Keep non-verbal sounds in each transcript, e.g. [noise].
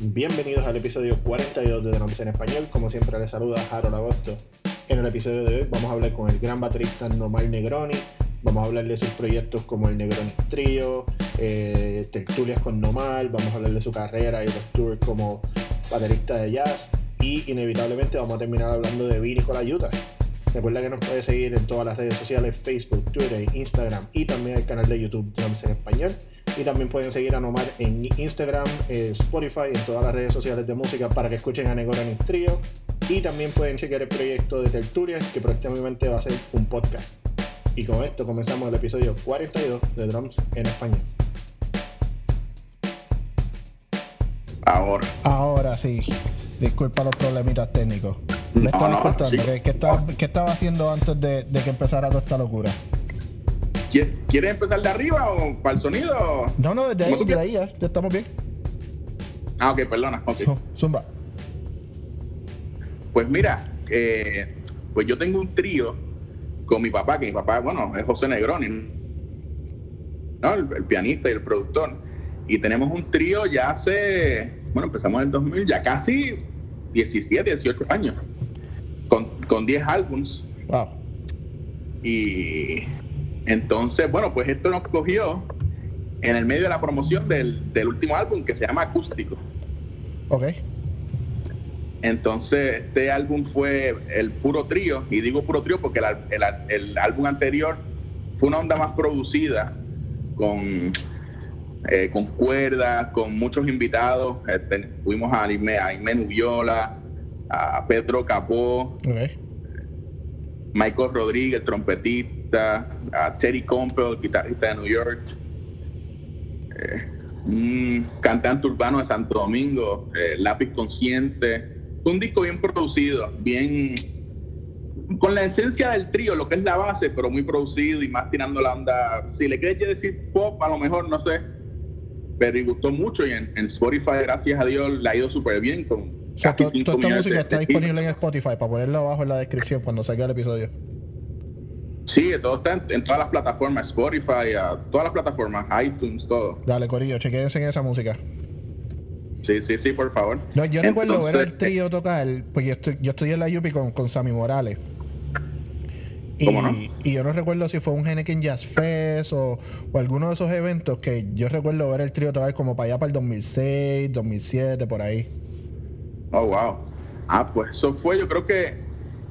Bienvenidos al episodio 42 de Drums en Español. Como siempre, les saluda Harold Agosto. En el episodio de hoy vamos a hablar con el gran baterista Nomar Negroni. Vamos a hablar de sus proyectos como el Negroni Trio, eh, Tertulias con Nomar. Vamos a hablar de su carrera y los tours como baterista de jazz. Y inevitablemente vamos a terminar hablando de Vini con la Utah. Recuerda que nos puede seguir en todas las redes sociales, Facebook, Twitter, Instagram y también el canal de YouTube Drums en Español. Y también pueden seguir a Nomar en Instagram, eh, Spotify, en todas las redes sociales de música para que escuchen a Negorani Trio. Y también pueden chequear el proyecto de Tertulias, que próximamente va a ser un podcast. Y con esto comenzamos el episodio 42 de Drums en Español. Ahora. Ahora sí. Disculpa los problemitas técnicos. Me estaba no, contando sí. ¿qué, qué estaba, qué estaba haciendo antes de, de que empezara toda esta locura? ¿Qui- ¿Quieres empezar de arriba o para el sonido? No, no, desde ahí, ¿Cómo tú desde ahí ya, ya estamos bien. Ah, ok, perdona. ok. Zu- Zumba. Pues mira, eh, pues yo tengo un trío con mi papá, que mi papá, bueno, es José Negroni, ¿no? El, el pianista y el productor. Y tenemos un trío ya hace, bueno, empezamos en el 2000, ya casi 17, 18 años, con, con 10 álbums. Wow. Y entonces, bueno, pues esto nos cogió en el medio de la promoción del, del último álbum que se llama Acústico. Ok. Entonces, este álbum fue el puro trío, y digo puro trío porque el, el el álbum anterior fue una onda más producida, con, eh, con cuerdas, con muchos invitados. Ten- tuvimos a Aime, a Aime Nubiola, a Pedro Capó. Michael Rodríguez, el trompetista, a Terry Campbell, guitarrista de New York, eh, un cantante urbano de Santo Domingo, eh, Lápiz Consciente. Un disco bien producido, bien con la esencia del trío, lo que es la base, pero muy producido y más tirando la onda. Si le quieres decir pop, a lo mejor no sé, pero gustó mucho y en, en Spotify, gracias a Dios, le ha ido súper bien con O sea, casi to- cinco toda esta música de- está de disponible en Spotify para ponerla abajo en la descripción cuando salga el episodio. Sí, todo está en, en todas las plataformas, Spotify, todas las plataformas, iTunes, todo. Dale, Corillo, chequense en esa música. Sí, sí, sí, por favor. No, yo recuerdo ver Entonces, al trío tocar, pues yo, estoy, yo estudié en la UPI con, con Sammy Morales. Y, ¿Cómo no? y yo no recuerdo si fue un Henneken Jazz Fest o, o alguno de esos eventos que yo recuerdo ver el trío tocar como para allá para el 2006, 2007, por ahí. Oh, wow. Ah, pues eso fue, yo creo que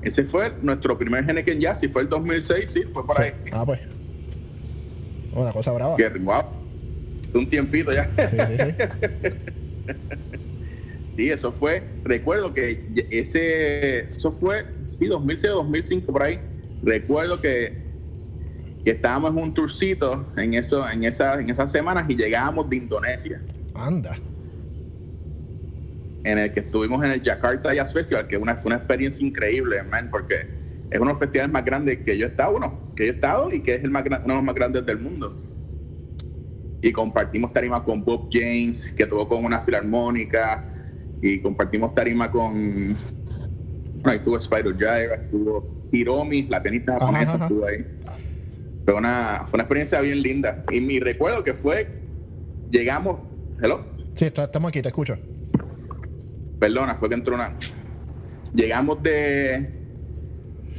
ese fue nuestro primer Henneken Jazz, si fue el 2006, sí, fue por ahí. Ah, pues. Una cosa brava. Que, wow. Un tiempito ya. Sí, sí, sí. [laughs] Sí, eso fue, recuerdo que ese, eso fue, sí, 2006 o 2005 por ahí. Recuerdo que, que estábamos en un tourcito en, eso, en, esa, en esas semanas y llegábamos de Indonesia. Anda. En el que estuvimos en el Jakarta Jazz Festival, que una, fue una experiencia increíble, man, porque es uno de los festivales más grandes que yo he estado, uno, que yo he estado y que es el más, uno de los más grandes del mundo. Y compartimos tarima con Bob James, que tocó con una filarmónica, y compartimos tarima con. Bueno, ahí estuvo Spider Gyra, estuvo Hiromi, la Ajá, japonesa, ajá. estuvo ahí. Fue una, fue una experiencia bien linda. Y mi recuerdo que fue, llegamos, hello, Sí, está- estamos aquí, te escucho. Perdona, fue que entró una. Llegamos de,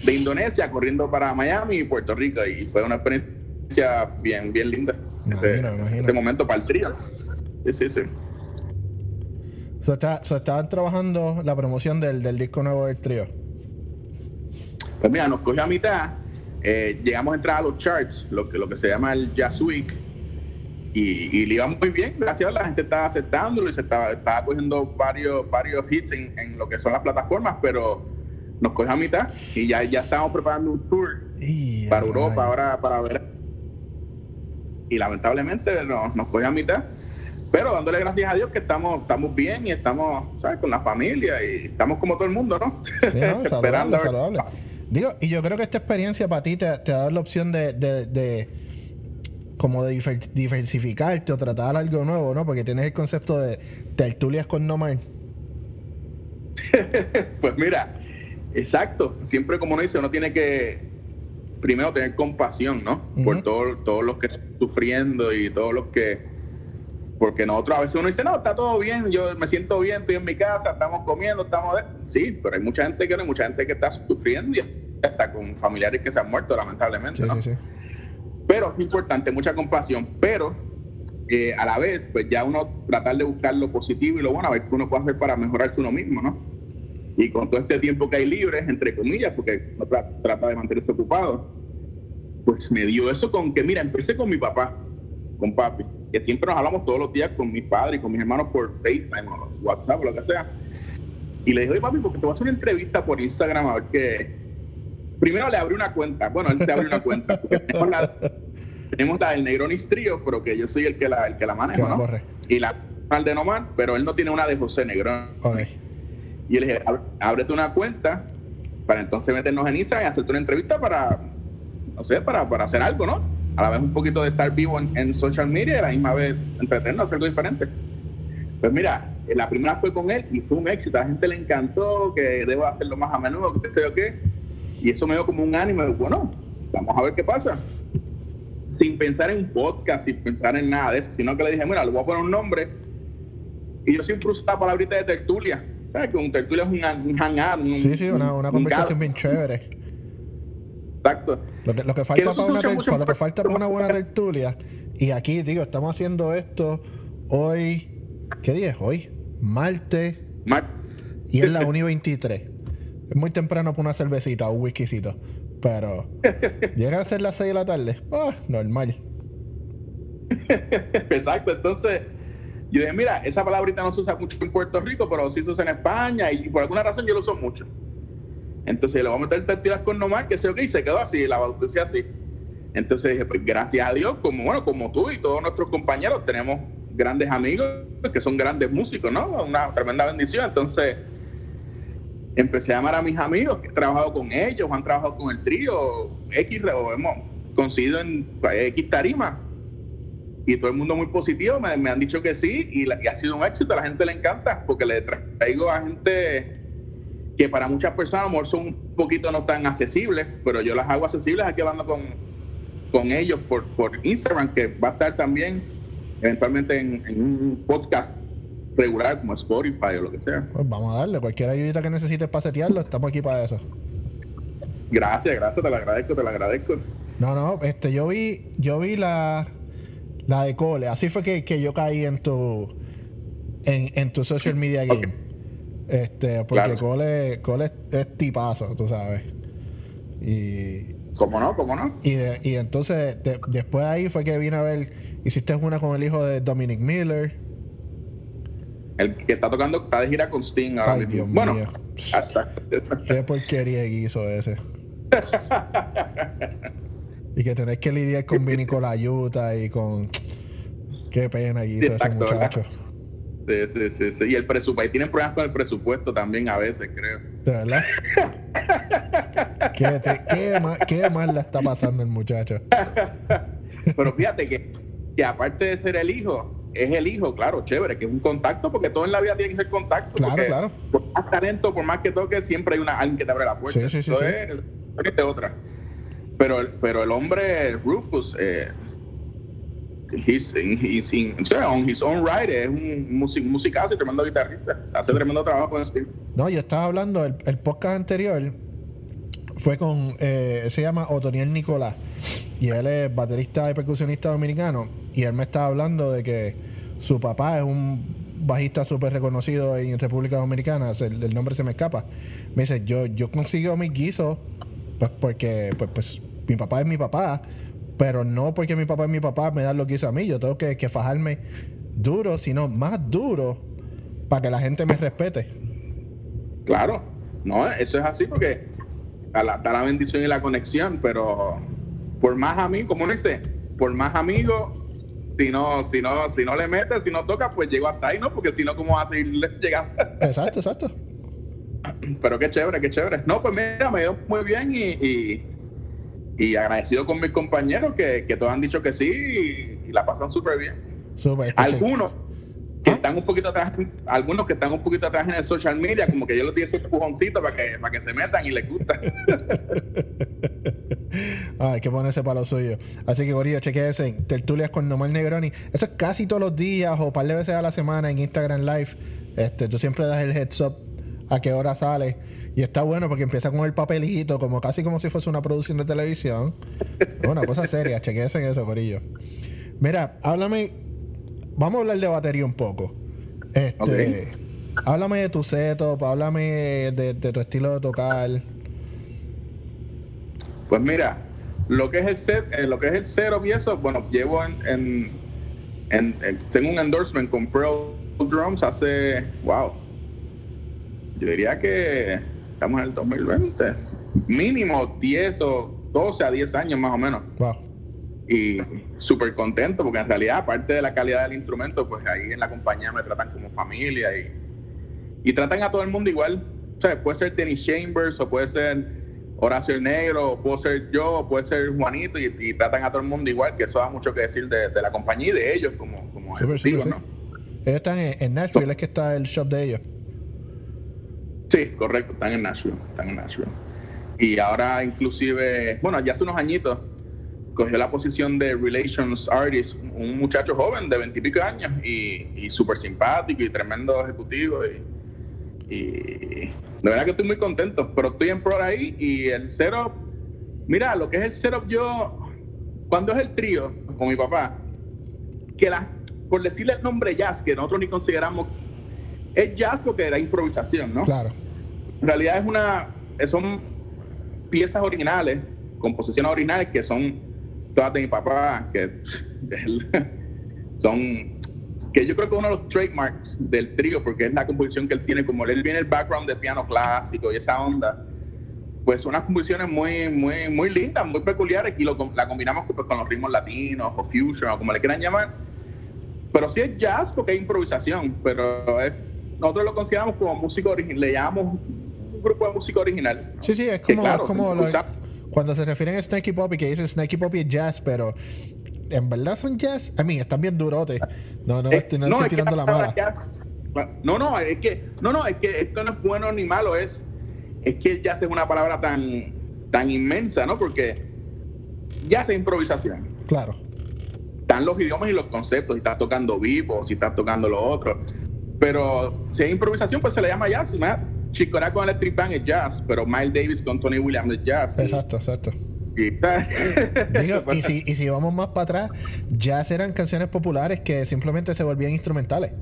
de Indonesia corriendo para Miami y Puerto Rico y fue una experiencia bien, bien linda. ese, imagino. ese momento para el trío. Sí, sí, sí. So, está- so, estaban trabajando la promoción del, del disco nuevo del trío. Pues mira, nos cogió a mitad. eh, llegamos a entrar a los charts, lo que, lo que se llama el Jazz Week. Y, y le iba muy bien, gracias a la gente estaba aceptándolo y se estaba, estaba cogiendo varios, varios hits en, en lo que son las plataformas, pero nos cogió a mitad y ya, ya estábamos preparando un tour para Europa ahora para ver. Y lamentablemente nos, nos cogió a mitad. Pero dándole gracias a Dios que estamos, estamos bien y estamos ¿sabes? con la familia y estamos como todo el mundo, ¿no? Sí, no, [laughs] saludable, saludable. Digo, y yo creo que esta experiencia para ti te, te da la opción de, de, de- como de diversificarte o tratar algo nuevo, ¿no? Porque tienes el concepto de tertulias con Nomar. [laughs] Pues mira, exacto. Siempre como uno dice, uno tiene que primero tener compasión, ¿no? Por Ujú. todo- todos los que están sufriendo y todos los que Porque nosotros a veces uno dice, no, está todo bien, yo me siento bien, estoy en mi casa, estamos comiendo, estamos... Sí, pero hay mucha gente que no, hay mucha gente que está sufriendo y está con familiares que se han muerto, lamentablemente. Sí, ¿no? sí, sí. Pero es importante, mucha compasión, pero eh, a la vez, pues ya uno tratar de buscar lo positivo y lo bueno, a ver qué uno puede hacer para mejorarse uno mismo, ¿no? Y con todo este tiempo que hay libre, entre comillas, porque uno tra- trata de mantenerse ocupado, pues me dio eso con que, mira, empecé con mi papá, con papi, que siempre nos hablamos todos los días con mis padres y con mis hermanos por FaceTime o WhatsApp o lo que sea. Y le dije, oye papi, porque te voy a hacer una entrevista por Instagram a ver qué. Primero le abrí una cuenta. Bueno, él se abrió una cuenta. tenemos la, tenemos la del Negronis Trio, pero que yo soy el que la, el que la la ¿no? Y la al de Nomar, pero él no tiene una de José Negrón. Ok. Y le dije, "Ab- ábrete una cuenta para entonces meternos en Instagram y hacerte una entrevista para, no sé, para, para hacer algo, ¿no? A la vez un poquito de estar vivo en, en social media y a la misma vez entretenernos, hacer algo diferente. Pues mira, eh, la primera fue con él y fue un éxito. A la gente le encantó, que debo hacerlo más a menudo, que sé yo qué. Y eso me dio como un ánimo bueno, vamos a ver qué pasa. Sin pensar en un podcast, sin pensar en nada de eso, sino que le dije, mira, le voy a poner un nombre. Y yo siempre uso esta palabrita de tertulia. ¿Sabes? Que un tertulia es un, un hangout. Sí, sí, una, una un conversación bien chévere. Exacto. Lo que, lo que Que falta se para una, mucho para lo que falta para una buena tertulia. Y aquí, digo, estamos haciendo esto hoy. ¿Qué día es hoy? Martes. Mar- Y es la 1 y 23. Es muy temprano para una cervecita o un whiskycito. Pero [laughs] llega a ser las 6 de la tarde. Ah, normal. [laughs] Exacto, entonces yo dije, mira, esa palabrita no se usa mucho en Puerto Rico, pero sí se usa en España y por alguna razón yo lo uso mucho. Entonces le voy a meter tertulias con Nomar, que sé yo qué, y se quedó así, la bauticé así. Entonces dije, pues gracias a Dios, como bueno, como tú y todos nuestros compañeros, tenemos grandes amigos que son grandes músicos, ¿no? Una tremenda bendición. Entonces empecé a llamar a mis amigos que he trabajado con ellos, han trabajado con el trío X, o hemos conseguido en eh, X tarima. Y todo el mundo muy positivo, me, han dicho que sí, y, ha sido un éxito, a la gente le encanta, porque le tra- traigo a gente que para muchas personas a son un poquito no tan accesibles, pero yo las hago accesibles aquí hablando con, con ellos por, por Instagram, que va a estar también eventualmente en, en un podcast regular como Spotify o lo que sea. Pues vamos a darle. Cualquier ayudita que necesites para setearlo, estamos aquí para eso. Gracias, gracias, te lo agradezco, te lo agradezco. No, no, este, yo vi, yo vi la, la de Cole. Así fue que, que yo caí en tu, en, en tu social media game. Este, porque Claro. Cole, Cole es, es tipazo, tú sabes. Y, ¿Cómo no? ¿Cómo no? y, de- y entonces, de- después de ahí fue que vine a ver, hiciste una con el hijo de Dominic Miller. El que está tocando, está de gira con Sting ahora Ay, mismo. Dios bueno, mío. hasta- Qué porquería que hizo ese. [laughs] y que tenés que lidiar con Vinny Colaiuta y con. Qué pena hizo ese muchacho. Sí, sí, sí, sí. Y el presupuesto, tienen problemas con el presupuesto también a veces, creo. ¿De verdad? ¿Qué, te- qué, ma- qué mal le está pasando el muchacho? [laughs] Pero fíjate que, que aparte de ser el hijo, es el hijo, claro, chévere, que es un contacto, porque todo en la vida tiene que ser contacto. Claro, claro. Por más talento, por más que toque, siempre hay una, alguien que te abre la puerta. Sí, sí, sí, Eso sí. es- otra. Pero, el- pero el hombre, Rufus, eh, he's, he's in- on his own right, es un music, musicazo y tremendo guitarrista. Hace tremendo trabajo con Steve. No, yo estaba hablando, el, el podcast anterior fue con, eh, se llama Otoniel Nicolás, y él es baterista y percusionista dominicano, y él me estaba hablando de que su papá es un bajista súper reconocido en República Dominicana, el, nombre se me escapa. Me dice, yo, yo consigo mis guisos, pues porque pues, pues, mi papá es mi papá, pero no porque mi papá es mi papá me da los guisos a mí, yo tengo que, que fajarme duro, sino más duro, para que la gente me respete. Claro, no, eso es así porque da la, bendición y la conexión, pero por más amigos, como dice, por más amigos, si no, si no, si no le metes, si no toca, pues llego hasta ahí, ¿no? Porque si no, ¿cómo vas a seguir [laughs] llegando? Exacto, exacto. [clears throat] pero qué chévere, qué chévere. No, pues mira, me dio muy bien y, y, y agradecido con mis compañeros que, que todos han dicho que sí y, y la pasan súper bien. Súper. pues, Algunos que ¿Ah? están un poquito atrás, algunos que están un poquito atrás en el social media, como que yo les di ese empujoncito para que, para que se metan y les gusta. [laughs] Ah, hay que ponerse para lo suyo. Así que, Gorillo, chequense. Tertulias con Nomar Negroni. Eso es casi todos los días o un par de veces a la semana en Instagram Live. Este, tú siempre das el heads up a qué hora sale. Y está bueno porque empieza con el papelito, como casi como si fuese una producción de televisión. Una cosa seria. Chequense en eso, Gorillo. Mira, háblame. Vamos a hablar de batería un poco. Este. Háblame de tu setup, háblame de, de tu estilo de tocar. Pues mira, lo que es el set, eh, lo que es el setup y eso, bueno, llevo en, en, en- en- tengo un endorsement con Pro Drums hace, wow, yo diría que estamos en el 2020, mínimo 10 o 12 a 10 años más o menos. Wow. Y súper contento porque en realidad, aparte de la calidad del instrumento, pues ahí en la compañía me tratan como familia y, y tratan a todo el mundo igual. O sea, puede ser Dennis Chambers o puede ser Horacio el Negro, puedo ser yo, puede ser Juanito y, y tratan a todo el mundo igual, que eso da mucho que decir de, de la compañía y de ellos como, como ejecutivos, súper, ¿no? Ellos están en, en Nashville, es que está el shop de ellos. Sí, correcto, están en Nashville, están en Nashville. Y ahora inclusive, bueno, ya hace unos añitos, cogió la posición de Relations Artist, un muchacho joven de veintipico años y, y súper simpático y tremendo ejecutivo. Y, y de verdad que estoy muy contento, pero estoy en pro ahí y el setup, mira, lo que es el setup yo, cuando es el trío con mi papá, que la, por decirle el nombre jazz, que nosotros ni consideramos, es jazz porque era improvisación, ¿no? Claro. En realidad es una, son piezas originales, composiciones originales que son todas de mi papá, que [laughs] son, que yo creo que es uno de los trademarks del trío, porque es la composición que él tiene, como él viene el background de piano clásico y esa onda, pues son unas composiciones muy, muy, muy lindas, muy peculiares, y lo, la combinamos pues, con los ritmos latinos o fusion, o como le quieran llamar. Pero sí es jazz porque es improvisación, pero es- nosotros lo consideramos como música original, le llamamos un grupo de música original. ¿no? Sí, sí, es Que como, claro, es como lo- cuando se refieren a Snarky Poppy, que dicen Snarky Poppy es jazz, pero en verdad son jazz. A mí, están bien durotes. No, no, Eh, estoy, no estoy es tirando la mala. jazz- no, no, es que, no, no, es que esto no es bueno ni malo, es, es que el jazz es una palabra tan, tan inmensa, ¿no? Porque jazz es improvisación. Claro. Están los idiomas y los conceptos, si estás tocando vivo, si estás tocando lo otro. Pero si es improvisación, pues se le llama jazz. ¿no? Chick Corea con Electric Band es jazz, pero Miles Davis con Tony Williams es jazz. Y- Exacto, exacto. Digo, y, si, y si vamos más para atrás, jazz eran canciones populares que simplemente se volvían instrumentales.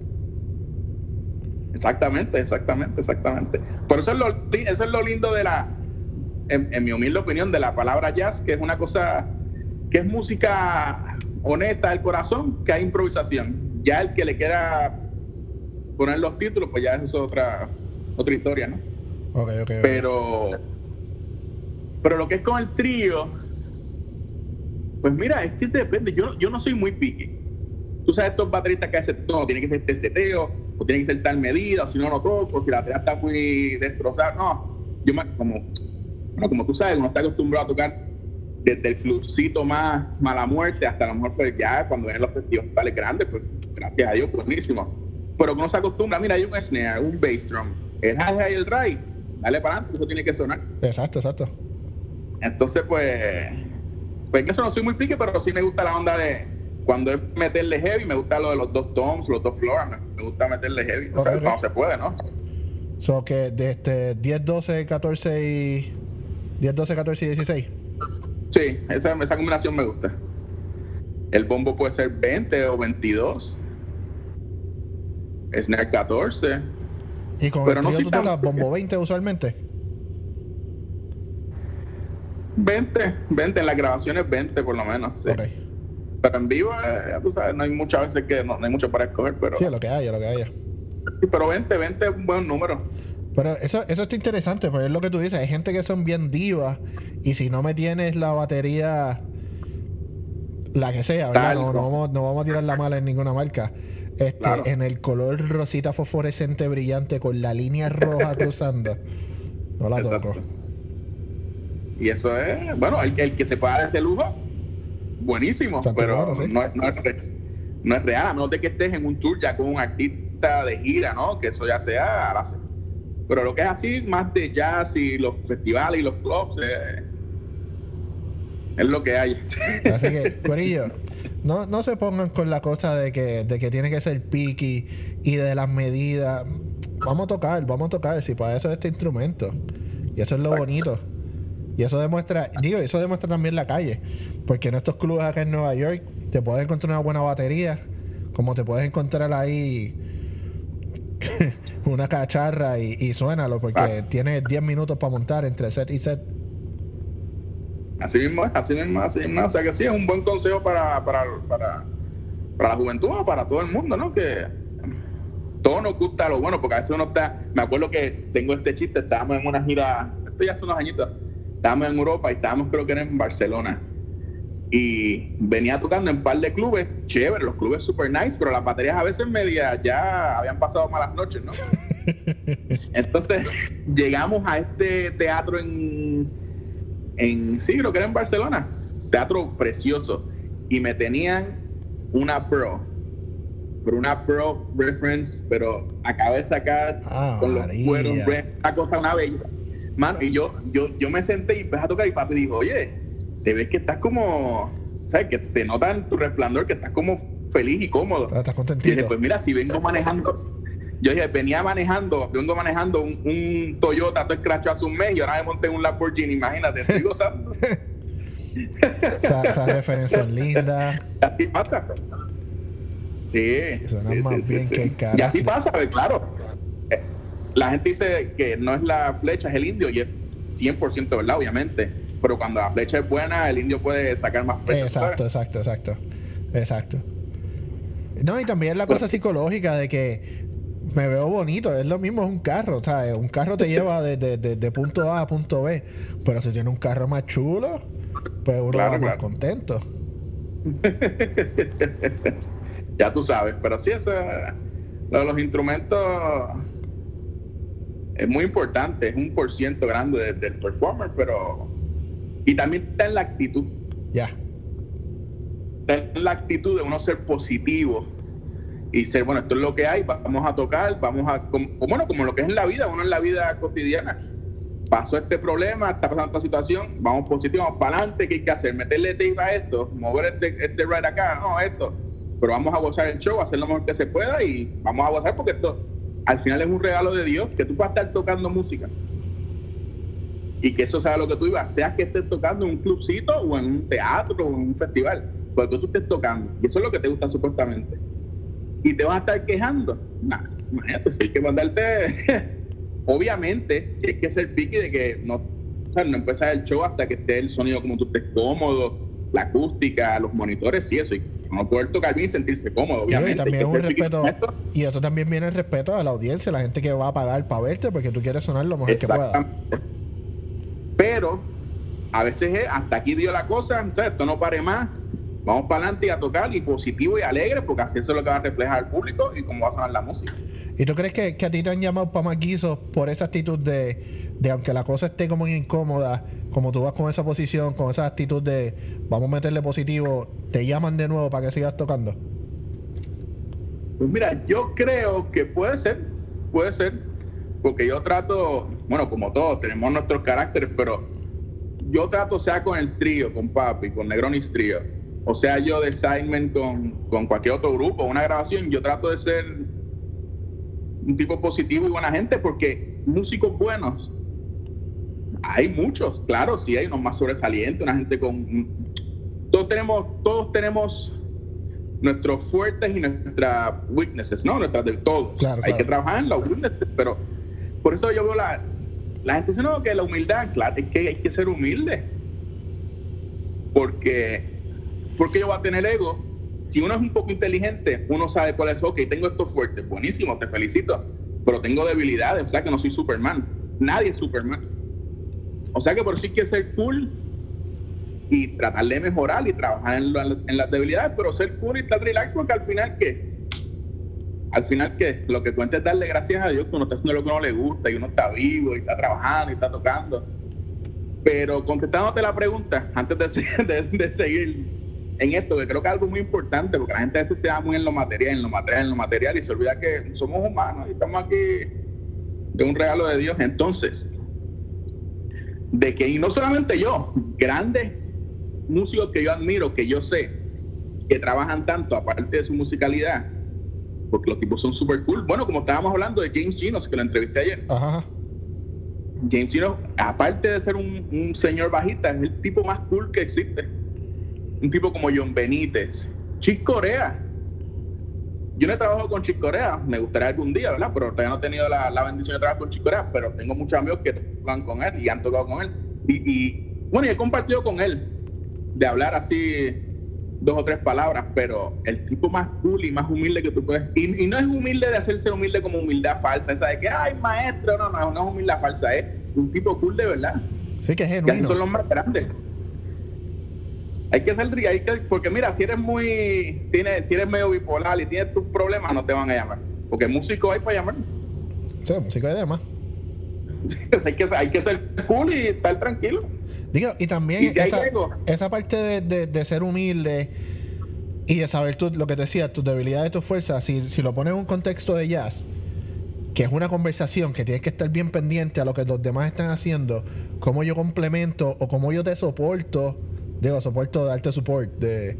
Exactamente, exactamente, exactamente. Por eso es lo, eso es lo lindo de la, en, en mi humilde opinión, de la palabra jazz, que es una cosa, que es música honesta del corazón, que hay improvisación. Ya el que le quiera poner los títulos, pues ya eso es otra, otra historia, ¿no? Ok, ok. ok. Pero, pero lo que es con el trío, pues mira, es que depende. Yo, yo no soy muy picky. Tú sabes, estos bateristas que hacen, no, tiene que ser este seteo, o tiene que ser tal medida, o si no, no toco, si la batería está muy destrozada. No, yo me, como, bueno, como tú sabes, uno está acostumbrado a tocar desde el clubcito más mala muerte hasta a lo mejor pues ya cuando vienen los festivales grandes, pues gracias a Dios, buenísimo. Pero uno se acostumbra, mira, hay un snare, un bass drum, el hi-hat y el ride, dale para adelante, eso tiene que sonar. Exacto, exacto. Entonces, pues, pues en eso no soy muy pique, pero sí me gusta la onda de cuando es meterle heavy, me gusta lo de los dos toms, los dos floors, me, gusta meterle heavy. O sea, Ok, ok. cuando se puede, ¿no? So que de este 10, 12, 14 y. 10, 12, 14 y 16. Sí, esa, esa combinación me gusta. El bombo puede ser 20 o 22. Snare 14. Y con Pero el no trío soy tú tocas bombo 20 usualmente. 20, 20, en las grabaciones 20 por lo menos. Sí. Pero en vivo, eh, tú sabes, no hay muchas veces que no, no hay mucho para escoger, pero, Sí, lo que haya, lo que haya. pero 20, 20 es un buen número. Pero eso, eso está interesante, porque es lo que tú dices. Hay gente que son bien divas y si no me tienes la batería, la que sea, ¿verdad? No, no vamos, no vamos a tirar la mala en ninguna marca. Este, Claro. En el color rosita fosforescente brillante con la línea roja cruzando. No la toco. Exacto. Y eso es, bueno, el, el que se pueda dar ese lujo, buenísimo, Exacto, pero claro, sí. no, es- no es re- no es real, a menos de que estés en un tour ya con un artista de gira, ¿no? Que eso ya sea la- Pero lo que es así, más de jazz y los festivales y los clubs, eh, Es lo que hay. [laughs] Así que, [laughs] Corillo, no, no se pongan con la cosa de que, de que tiene que ser picky y de las medidas. Vamos a tocar, vamos a tocar, si para eso es este instrumento. Y eso es lo bonito. Y eso demuestra, digo, eso demuestra también la calle. Porque en estos clubes acá en Nueva York te puedes encontrar una buena batería, como te puedes encontrar ahí [laughs] una cacharra y, y suénalo, porque Ah. tienes 10 minutos para montar entre set y set. Así mismo es, así mismo, así mismo. O sea que sí, es un buen consejo para, para, para, para la juventud o para todo el mundo, ¿no? Que todo nos gusta lo bueno, porque a veces uno está. Me acuerdo que tengo este chiste, estábamos en una gira, esto ya hace unos añitos, estábamos en Europa y estábamos, creo que era en Barcelona. Y venía tocando en un par de clubes, chévere, los clubes super nice, pero las baterías a veces media ya habían pasado malas noches, ¿no? [laughs] Entonces llegamos a este teatro en, en sí, creo que era en Barcelona, teatro precioso, y me tenían una Pro, pero una Pro reference, pero acabé de sacar Ah, con los cueros, una cosa, una bella. Mano, y yo, yo, yo me senté y empecé a tocar y papi dijo, oye, te ves que estás como, ¿sabes? Que se nota en tu resplandor que estás como feliz y cómodo. Estás Y dije, contentito. pues mira, si vengo manejando, yo dije, venía manejando, vengo manejando un, un Toyota, todo escrachado hace un mes y ahora me monté en un Lamborghini, imagínate, estoy [laughs] gozando. [laughs] Esa- Esas referencias lindas. así pasa. Sí. suena sí, más sí, bien sí. que el. Y así pasa, claro. La gente dice que no es la flecha, es el indio, y es 100% verdad, obviamente. Pero cuando la flecha es buena, el indio puede sacar más peso. Exacto, exacto, exacto. Exacto. No, y también la cosa psicológica de que me veo bonito, es lo mismo, es un carro, ¿sabes? Un carro te lleva de, de- de- de punto A a punto B, pero si tiene un carro más chulo, pues uno Claro, va más claro. contento. [laughs] ya tú sabes, pero sí, de los instrumentos es muy importante, es un por ciento grande de- del performer, pero. Y también está en la actitud, Ya. está en la actitud de uno ser positivo y ser, bueno, esto es lo que hay, vamos a tocar, vamos a. Como, bueno, como lo que es en la vida, uno en la vida cotidiana. Pasó este problema, está pasando esta situación, vamos positivo, vamos para adelante, ¿qué hay que hacer? Meterle tape a esto, mover este, este ride acá, no, esto. Pero vamos a gozar el show, hacer lo mejor que se pueda y vamos a gozar porque esto al final es un regalo de Dios, que tú puedas estar tocando música. Y que eso sea lo que tú ibas, sea que estés tocando en un clubcito o en un teatro o en un festival, porque tú estés tocando. Y eso es lo que te gusta supuestamente. Y te vas a estar quejando. Nah, imagínate, si hay que mandarte. [laughs] Obviamente, si hay que ser piqui de que no, o no empezar el show hasta que esté el sonido como tú estés cómodo, la acústica, los monitores, sí, eso. Y no poder tocar bien y sentirse cómodo, Y obviamente. también un respeto, eso también viene el respeto a la audiencia, la gente que va a pagar para verte porque tú quieres sonar lo mejor que puedas. Exactamente. Pero a veces es hasta aquí dio la cosa, sea, esto no pare más. Vamos para adelante y a tocar y positivo y alegre, porque así eso es lo que va a reflejar al público y cómo va a sonar la música. ¿Y tú crees que, que a ti te han llamado para más guisos por esa actitud de, de aunque la cosa esté como incómoda, como tú vas con esa posición, con esa actitud de vamos a meterle positivo, te llaman de nuevo para que sigas tocando? Pues mira, yo creo que puede ser, puede ser, porque yo trato, bueno, como todos, tenemos nuestros caracteres, pero yo trato, sea con el trío, con Papi, con Negronis Trío, o sea yo de Sidemen con, con cualquier otro grupo, una grabación, yo trato de ser un tipo positivo y buena gente, porque músicos buenos, hay muchos, claro, sí hay unos más sobresalientes, una gente con... Todos tenemos, todos tenemos nuestros fuertes y nuestras weaknesses, ¿no? Nuestras del todo. Claro, Hay claro. que trabajar en las weaknesses, pero por eso yo veo la, la gente dice, no, que la humildad, claro, es que hay que ser humilde. Porque, porque yo voy a tener ego. Si uno es un poco inteligente, uno sabe cuál es, ok, tengo estos fuertes, buenísimo, te felicito, pero tengo debilidades, o sea que no soy Superman. Nadie es Superman. O sea que por eso hay que ser cool y tratar de mejorar y trabajar en, la- en las debilidades, pero ser cool y estar relax porque al final ¿qué? Al final ¿qué? Lo que cuenta es darle gracias a Dios que uno está haciendo lo que uno le gusta y uno está vivo y está trabajando y está tocando. Pero contestándote la pregunta, antes de [laughs] seguir en esto, que creo que es algo muy importante, porque la gente a veces se da muy en lo material, en lo material, en lo material, y se olvida que somos humanos y estamos aquí de un regalo de Dios. Entonces, de que, y no solamente yo, grandes músicos que yo admiro, que yo sé que trabajan tanto, aparte de su musicalidad, porque los tipos son súper cool. Bueno, como estábamos hablando de James Gino, que lo entrevisté ayer. Ajá. James Gino, aparte de ser un, un señor bajista, es el tipo más cool que existe. Un tipo como John Benítez, Chick Corea. Yo no he trabajado con Chick Corea, me gustaría algún día, ¿verdad? Pero todavía no he tenido la, la bendición de trabajar con Chick Corea, pero tengo muchos amigos que tocan con él y han tocado con él. Y, y bueno, y he compartido con él de hablar así dos o tres palabras, pero el tipo más cool y más humilde que tú puedes. Y, y no es humilde de hacerse humilde como humildad falsa, esa de que, ay, maestro, no, no, no es humildad falsa, es un tipo cool de verdad. Sí, que es Que genuino. son los más grandes. Hay que ser hay que, porque mira, si eres muy, tienes, si eres medio bipolar y tienes tus problemas, no te van a llamar. Porque músico hay para llamar. Sí, música y demás. [laughs] hay, que, hay que ser cool y estar tranquilo. Digo, y también Y si hay esa, esa parte de, de- de ser humilde y de saber tú, lo que te decía, tus debilidades tus fuerzas, si, si lo pones en un contexto de jazz, que es una conversación que tienes que estar bien pendiente a lo que los demás están haciendo, cómo yo complemento o cómo yo te soporto, digo, soporto de darte support, de,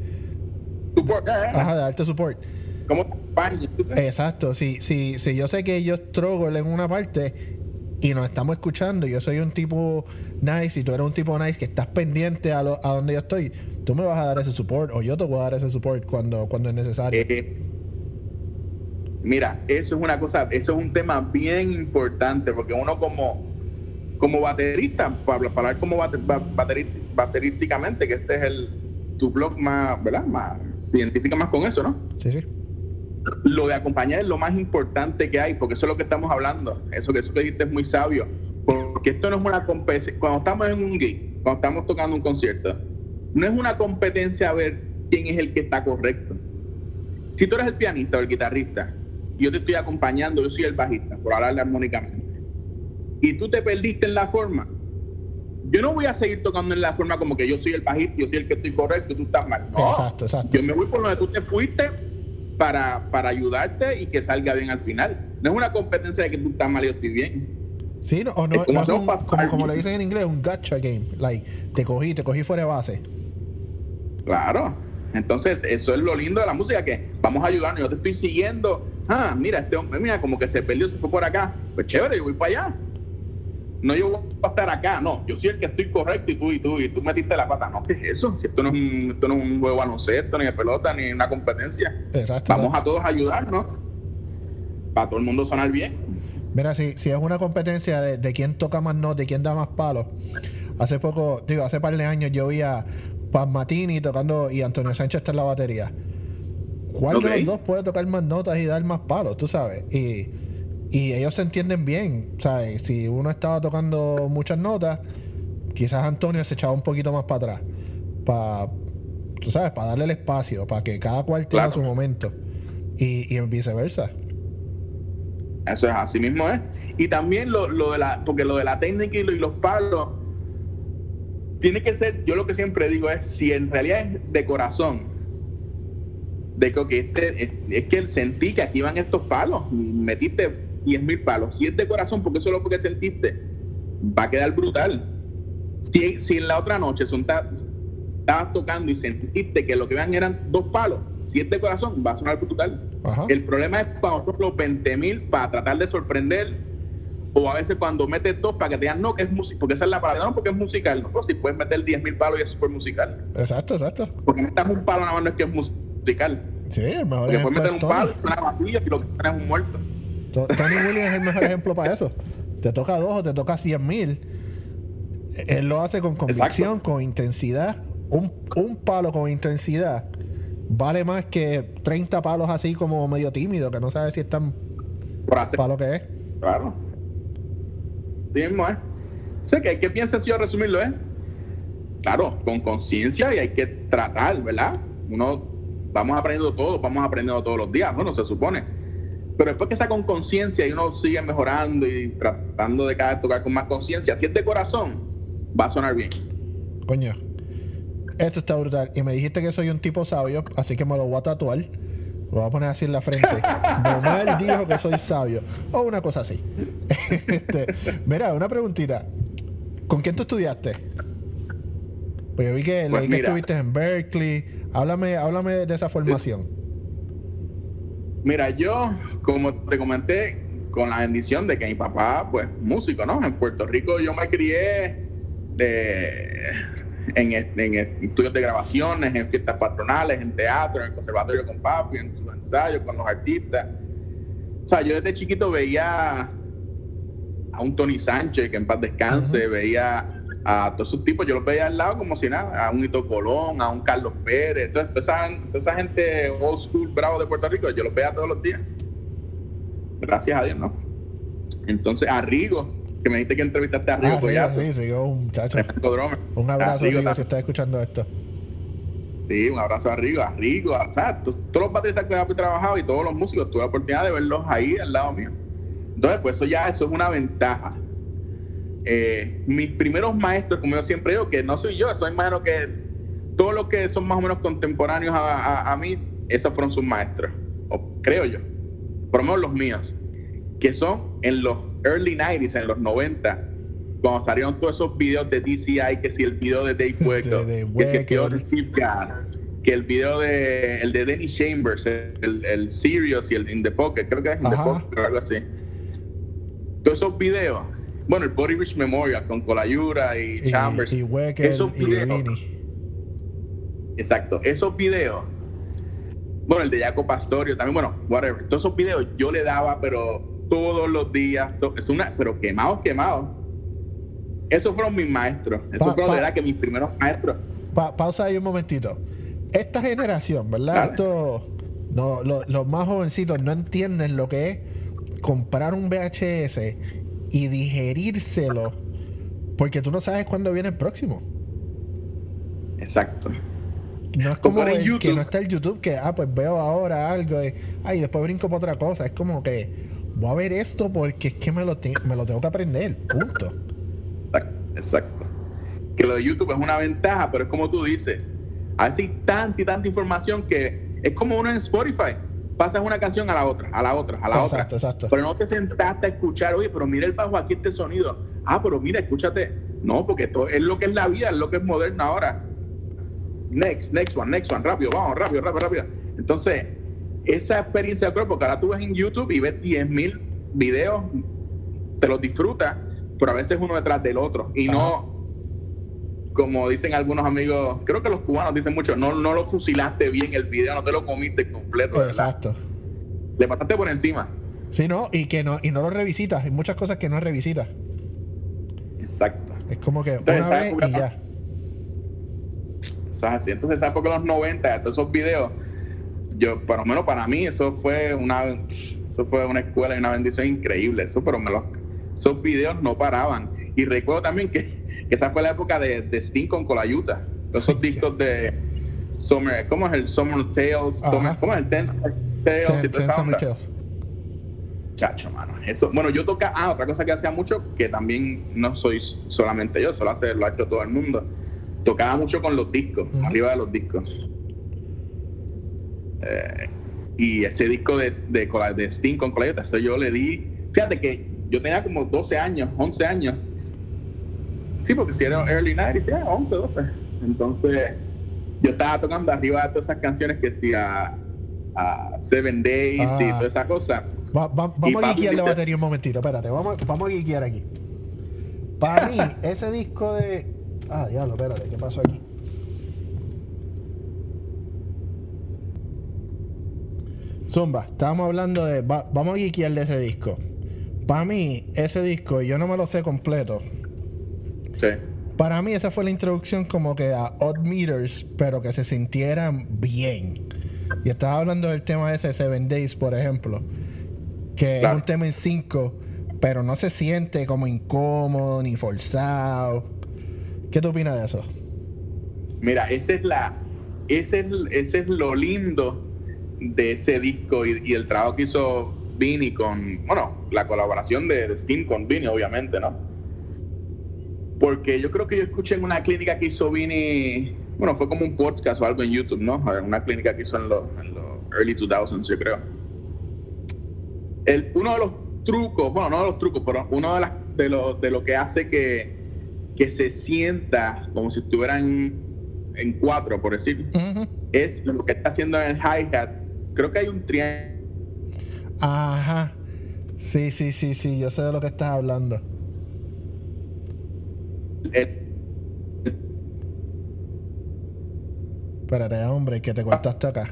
por acá, ¿eh? ajá, de darte support. ¿Cómo te. Exacto, si, si, si yo sé que yo struggle en una parte y nos estamos escuchando, y yo soy un tipo nice y tú eres un tipo nice que estás pendiente a, lo, a donde yo estoy, tú me vas a dar ese support o yo te voy a dar ese support cuando, cuando es necesario. Eh, mira, eso es una cosa, eso es un tema bien importante, porque uno como, como baterista, para hablar como bate- ba- bateri- baterísticamente, que este es el tu blog más, ¿verdad? Más, se identifica más con eso, ¿no? Sí, sí. lo de acompañar es lo más importante que hay, porque eso es lo que estamos hablando. Eso que eso que dijiste es muy sabio. Porque esto no es una competencia. Cuando estamos en un gig, cuando estamos tocando un concierto, no es una competencia a ver quién es el que está correcto. Si tú eres el pianista o el guitarrista, yo te estoy acompañando, yo soy el bajista, por hablarle armónicamente, y tú te perdiste en la forma, yo no voy a seguir tocando en la forma como que yo soy el bajista, yo soy el que estoy correcto tú estás mal. No. Exacto, exacto. Yo me voy por donde tú te fuiste para, para ayudarte y que salga bien al final. No es una competencia de que tú estás mal y yo estoy bien. Sí, no, o no, Es como no es hacemos un- para como, como le dicen en inglés, un gotcha game. Like, te cogí, te cogí fuera de base. Claro. Entonces, eso es lo lindo de la música, que vamos a ayudarnos. Yo te estoy siguiendo. Ah, mira, este hombre, mira, como que se perdió, se fue por acá. Pues chévere, yo voy para allá. No, yo voy a estar acá. No, yo soy el que estoy correcto y tú y tú y tú metiste la pata. No, ¿qué es eso? Si esto no es un, esto no es un juego de baloncesto, ni de pelota, ni una competencia. Exacto. Vamos exacto. a todos a ayudarnos para todo el mundo sonar bien. Mira, si, si es una competencia de, de quién toca más notas y quién da más palos. Hace poco, digo, hace par de años yo vi a Paz Matini tocando y Antonio Sánchez está en la batería. ¿Cuál de los dos puede tocar más notas y dar más palos? Tú sabes. Y, y ellos se entienden bien. ¿Sabes? Si uno estaba tocando muchas notas, quizás Antonio se echaba un poquito más para atrás. Para, tú sabes, para darle el espacio, para que cada cual tenga Claro. su momento. Y, y viceversa. Eso es así mismo es. Y también lo, lo de la, porque lo de la técnica y, lo- y los palos, tiene que ser, yo lo que siempre digo es, si en realidad es de corazón, de que este, es, es que sentí que aquí van estos palos, metiste 10 mil palos, si es de corazón, porque eso es lo que sentiste, va a quedar brutal. Si, si en la otra noche son ta- estabas tocando y sentiste que lo que vean eran dos palos, si es de corazón, va a sonar brutal. Ajá. El problema es cuando nosotros los 20 mil para tratar de sorprender, o a veces cuando metes dos para que te digan no, que es música, porque esa es la palabra, no, porque es musical. No, pero si puedes meter 10 mil palos y es súper musical. Exacto, exacto. Porque metas un palo nada más no es que es musical. Sí, el mejor Porque puedes meter un palo, suena vacío y lo que suena es un muerto. To- Tony Williams es el mejor ejemplo para eso. Te toca dos o te toca cien mil. Él lo hace con convicción, con intensidad. Un, un palo con intensidad vale más que 30 palos así como medio tímido, que no sabe si es tan Por hacer, palo que es. claro. Sí mismo es. Sé que hay que bien sencillo resumirlo, ¿eh? Claro, con conciencia y hay que tratar, ¿verdad? Uno, vamos aprendiendo todo, vamos aprendiendo todos los días, bueno, se supone. Pero después que está con conciencia y uno sigue mejorando y tratando de cada vez tocar con más conciencia, si es de corazón, va a sonar bien. Coño. Esto está brutal. Y me dijiste que soy un tipo sabio, así que me lo voy a tatuar. Lo voy a poner así en la frente. [laughs] Nomás dijo que soy sabio. O una cosa así. [laughs] Este, mira, una preguntita. ¿Con quién tú estudiaste? Pues yo vi que, Pues leí que estuviste en Berkeley. Háblame, háblame de esa formación. Mira, yo, como te comenté, con la bendición de que mi papá, pues, músico, ¿no? En Puerto Rico yo me crié de, en, en estudios de grabaciones, en fiestas patronales, en teatro, en el conservatorio con papi, en sus ensayos con los artistas. O sea, yo desde chiquito veía a un Tony Sánchez, que en paz descanse, veía a todos esos tipos, yo los veía al lado como si nada, a un Hito Colón, a un Carlos Pérez, toda esa, toda esa gente old school bravo de Puerto Rico, yo los veía todos los días. Gracias a Dios, ¿no? Entonces, a Rigo, que me dijiste que entrevistaste a Rigo Ah, Collazo, Rigo, sí, Rigo, un muchacho. [laughs] Un abrazo, A Rigo Rigo, si estás escuchando esto. Sí, un abrazo a Rigo, a Rigo, a- o sea, to- todos los bateristas que he trabajado y todos los músicos, tuve la oportunidad de verlos ahí al lado mío. Entonces, pues eso ya, eso es una ventaja. Eh, mis primeros maestros, como yo siempre digo, que no soy yo, soy imagino que todos los que son más o menos contemporáneos a, a- a mí, esos fueron sus maestros, o creo yo, por lo menos los míos, que son en los early 90s, en los 90, cuando salieron todos esos videos de DCI, que si el video de Dave [laughs] de que si el video de. Steve Gadd, que el video de el de Denny Chambers, el, el Serious y el In the Pocket, creo que es In the. Pocket o algo así. Todos esos videos, bueno, el Body Rich Memorial con Colayura y, Y, Chambers, y Wecker esos y videos, exacto, esos videos, bueno, el de Jaco Pastorio también, bueno, whatever, todos esos videos yo le daba, pero todos los días, to- es una, pero quemados, quemados. Esos fueron mis maestros, esos Pa- fueron pa- de verdad que mis primeros maestros. Pa- pausa ahí un momentito. Esta generación, ¿verdad? Esto, no, lo- los más jovencitos no entienden lo que es comprar un VHS y digerírselo porque tú no sabes cuándo viene el próximo. Exacto. No es como Comprar en el que YouTube. no está el YouTube que, ah, pues veo ahora algo y, ay, después brinco para otra cosa. Es como que voy a ver esto porque es que me lo, te- me lo tengo que aprender. Punto. Exacto. Que lo de YouTube es una ventaja, pero es como tú dices. A veces hay tanta y tanta información que es como uno en Spotify. Pasas una canción a la otra, a la otra, a la Exacto, otra. exacto. Pero no te sentaste a escuchar, oye, pero mira el bajo aquí este sonido. Ah, pero mira, escúchate. No, porque esto es lo que es la vida, es lo que es moderna ahora. Next, next one, next one, rápido, vamos, rápido, rápido, rápido. Entonces, esa experiencia de cuerpo que ahora tú ves en YouTube y ves 10.000 videos, te los disfrutas, pero a veces uno detrás del otro. Y Ajá. no, como dicen algunos amigos, creo que los cubanos dicen mucho, no, no lo fusilaste bien el video, no te lo comiste completo. ¿verdad? Exacto. Le pasaste por encima. Sí, no, y que no, y no lo revisitas. Hay muchas cosas que no revisitas. Exacto. Es como que Entonces, una ¿sabes vez por qué y ya. Eso es así. Entonces, esa época de los 90, todos esos videos, yo, por lo menos para mí, eso fue una eso fue una escuela y una bendición increíble. Eso, pero me los, esos videos no paraban. Y recuerdo también que esa fue la época de, de Sting con Colayuta. Esos [laughs] discos de Summer, ¿cómo es el Summer Tales? Ajá. ¿Cómo es el Ten Tales? y Ten- toda Ten esa Summer onda? Tales. Chacho, mano. Eso, bueno, yo toca, ah, otra cosa que hacía mucho, que también no soy solamente yo, solo hace, lo ha hecho todo el mundo. Tocaba mucho con los discos, arriba de los discos. Eh, y ese disco de, de, de Sting con Colayota, eso yo le di. Fíjate que yo tenía como 12 años, 11 años. Sí, porque si era early 90s, ya, 11, 12. Entonces, yo estaba tocando arriba de todas esas canciones que decía a Seven Days y Ah. toda esa cosa. Va- va- Y vamos a guiar la batería un momentito, espérate, vamos, vamos a guiar aquí. Para mí, [laughs] ese disco de. Ah, diablo, espérate, ¿qué pasó aquí? Zumba, estábamos hablando de. va- vamos a guiar de ese disco. Para mí, ese disco, yo no me lo sé completo. Sí. Para mí, esa fue la introducción como que a Odd Meters, pero que se sintieran bien. Y estaba hablando del tema de ese Seven Days, por ejemplo. Que Claro. es un tema en 5, pero no se siente como incómodo ni forzado. ¿Qué tú opinas de eso? Mira, esa es la, ese es, ese es lo lindo de ese disco y, y el trabajo que hizo Vini con, bueno, la colaboración de, de Steam con Vini, obviamente, ¿no? Porque yo creo que yo escuché en una clínica que hizo Vini, bueno, fue como un podcast o algo en YouTube, ¿no? Una clínica que hizo en los, en los early 2000s, yo creo. El, uno de los trucos, bueno, no de los trucos, pero uno de, las, de, lo, de lo que hace que, que se sienta como si estuvieran en cuatro, por decir, es lo que está haciendo en el hi-hat. Creo que hay un triángulo. Ajá. Sí, sí, sí, sí. Yo sé de lo que estás hablando. Espérate, hombre, que te cortaste acá.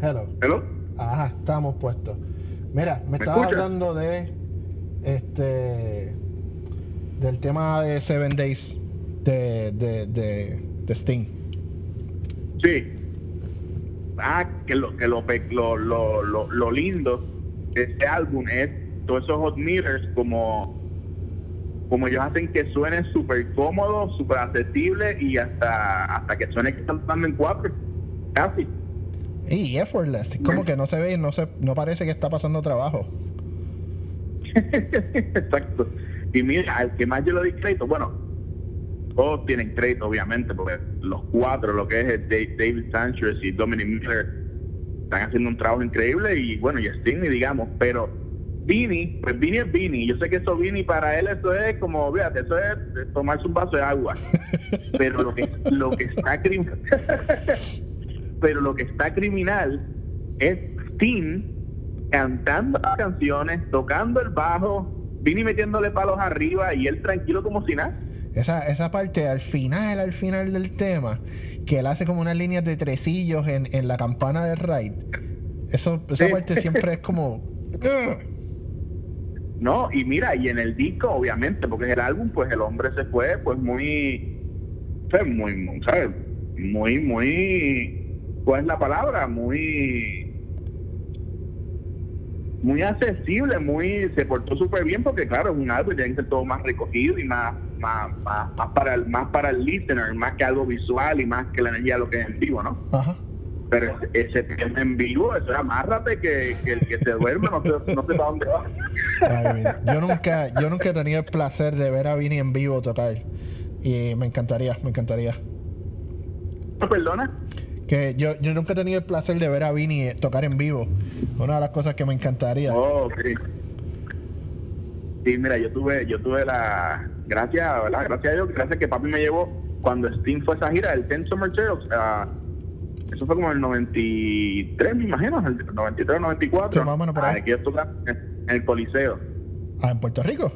Hello. ¿Hello? Ajá, estamos puestos. Mira, me ¿Me estabas hablando de este del tema de Seven Days de, de, de, de Sting. Sí. Ah, que lo, que lo, lo, lo, lo, lindo de este álbum es todos esos hot meters como, como ellos hacen que suene súper cómodo, súper accesible y hasta, hasta que suene que están dando en cuatro. Casi. Y effortless, es como que no se ve, no se, no parece que está pasando trabajo. [laughs] Exacto. Y mira, al que más yo le di crédito, bueno, todos tienen crédito, obviamente, porque los cuatro, lo que es David Sanchez y Dominic Miller, están haciendo un trabajo increíble y bueno, y Sting, ni digamos, pero Vini, pues Vini es Vini. Yo sé que eso Vini para él eso es como, fíjate, eso es tomarse un vaso de agua. [laughs] Pero lo que, lo que está criminal, [laughs] pero lo que está criminal es Sting cantando las canciones, tocando el bajo, Vini metiéndole palos arriba y él tranquilo como si nada. Esa, esa parte al final, al final del tema, que él hace como unas líneas de tresillos en, en la campana del raid. Eso, esa Sí. parte siempre es como. [laughs] No, y mira, y en el disco, obviamente, porque en el álbum, pues el hombre se fue, pues muy, muy, muy, ¿sabes? Muy, muy, ¿cuál es la palabra? Muy, muy accesible, muy, se portó súper bien, porque claro, es un álbum, tiene que ser todo más recogido y más, más, más, más para el, más para el listener, más que algo visual y más que la energía de lo que es en vivo, ¿no? Ajá. Pero ese tema en vivo, eso era amárrate que, que el que se duerme no sé, no sé para dónde va. Ay, mira, yo nunca, yo nunca he tenido el placer de ver a Vini en vivo tocar. Y me encantaría, me encantaría. ¿No perdona? Que yo, yo nunca he tenido el placer de ver a Vini eh, tocar en vivo. Una de las cosas que me encantaría. Oh, sí. Sí, mira, yo tuve, yo tuve la gracias, ¿verdad? Gracias a Dios, gracias que papi me llevó cuando Sting fue a esa gira del Ten Summer Tales. ah, eso fue como en el 93, me imagino, el 93 o 94. Sí, más o menos por ahí. Ah, en en el Coliseo. Ah, en Puerto Rico.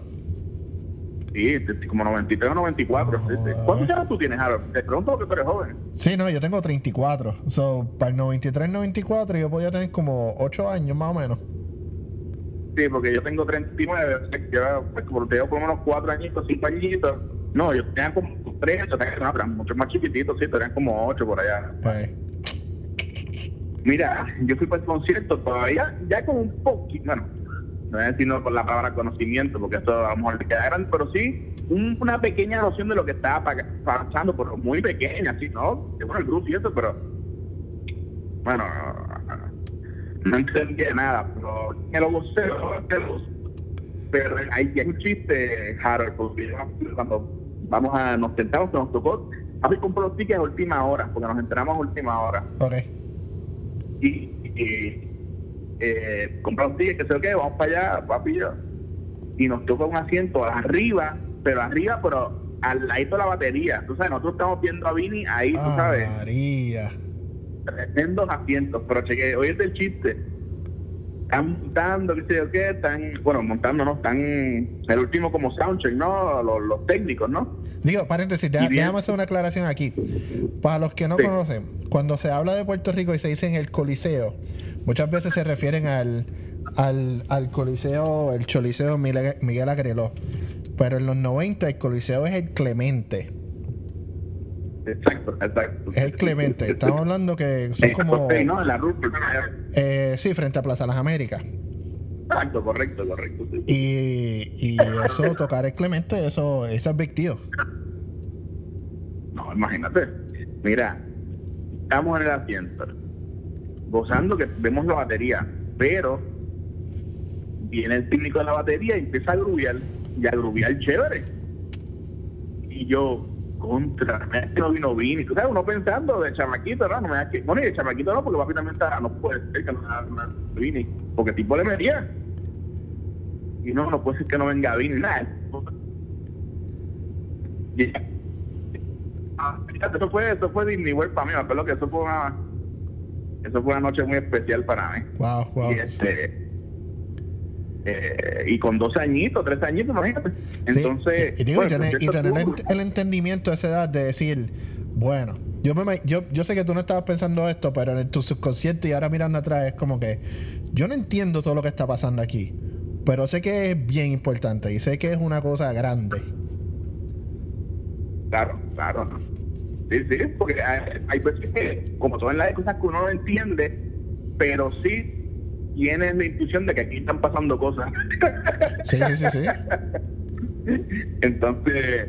Sí, como 93 o 94. No Sí, sí. jodas. ¿Cuántos años tú tienes, Harold? Te pregunto porque tú eres joven. Sí, no, yo tengo 34. So, para el 93, 94 yo podía tener como 8 años más o menos. Sí, porque yo tengo 39, o sea, que yo, pues, como tengo por lo menos 4 añitos, 5 añitos. No, yo tenía como 3, yo tenía, no, eran mucho más chiquititos, sí, tenían como 8 por allá. Pues, Mira, yo fui para el concierto todavía, ya con un poquito, bueno, no voy a decir no con la palabra conocimiento, porque eso a lo mejor le queda grande, pero sí un- una pequeña noción de lo que estaba pa- pasando, pero muy pequeña, así, ¿no? Que bueno, el grupo y eso, pero bueno, no entendía nada, pero me lo gocé. pero hay, hay un chiste, Harold, porque cuando vamos a, nos sentamos, que nos tocó, a mí compró los tickets a última hora, porque nos enteramos a última hora ok. y, y eh, compramos tickets, que sé yo qué, vamos para allá, papi y yo. Y nos toca un asiento arriba, pero arriba, pero al ladito de la batería. Tú sabes, nosotros estamos viendo a Vini ahí, tú Ah, sabes, María. tremendos asientos, pero cheque, oye el chiste. Están montando, qué sé yo qué, están, bueno, montando, ¿no? Están el último como soundcheck, ¿no? Los, los técnicos, ¿no? Digo, paréntesis, deja- déjame hacer una aclaración aquí. Para los que no Sí. conocen, cuando se habla de Puerto Rico y se dice en el Coliseo, muchas veces se refieren al, al, al Coliseo, el Choliseo Miguel, Miguel Agreló. Pero en los 90 el Coliseo es el Clemente. Exacto, exacto. El Clemente. Estamos hablando que son como... sí, ¿no? En la ruta. eh, sí, frente a Plaza Las Américas. Exacto, correcto, correcto. sí. Y, y eso, tocar el Clemente, eso, eso es big. No, imagínate. Mira, estamos en el asiento, gozando que vemos la batería, pero viene el técnico de la batería y empieza a grubiar, y a grubiar chévere. Y yo, contra, no vino Vini. Tú sabes, uno pensando de chamaquito, ¿no? no me da que, bueno, y de chamaquito no, porque papi también está, no puede ser que no venga Vini, porque el tipo le metía. Y no, no puede ser que no venga Vini, nada. Y, ah, eso fue, eso fue Disney World para mí, me acuerdo que eso fue una, eso fue una noche muy especial para mí. Wow, wow. Y este, eh, y con 12 añitos, 13 añitos, imagínate. Entonces, y, y digo, y bueno, tener, el y tener entendimiento a esa edad de decir, bueno, yo, me, yo, yo sé que tú no estabas pensando esto, pero en tu subconsciente y ahora mirando atrás es como que yo no entiendo todo lo que está pasando aquí, pero sé que es bien importante y sé que es una cosa grande. Claro, claro. Sí, sí, porque hay, hay veces que, como todas las cosas que uno no entiende, pero sí tienes la intuición de que aquí están pasando cosas. Sí, sí, sí, sí. Entonces,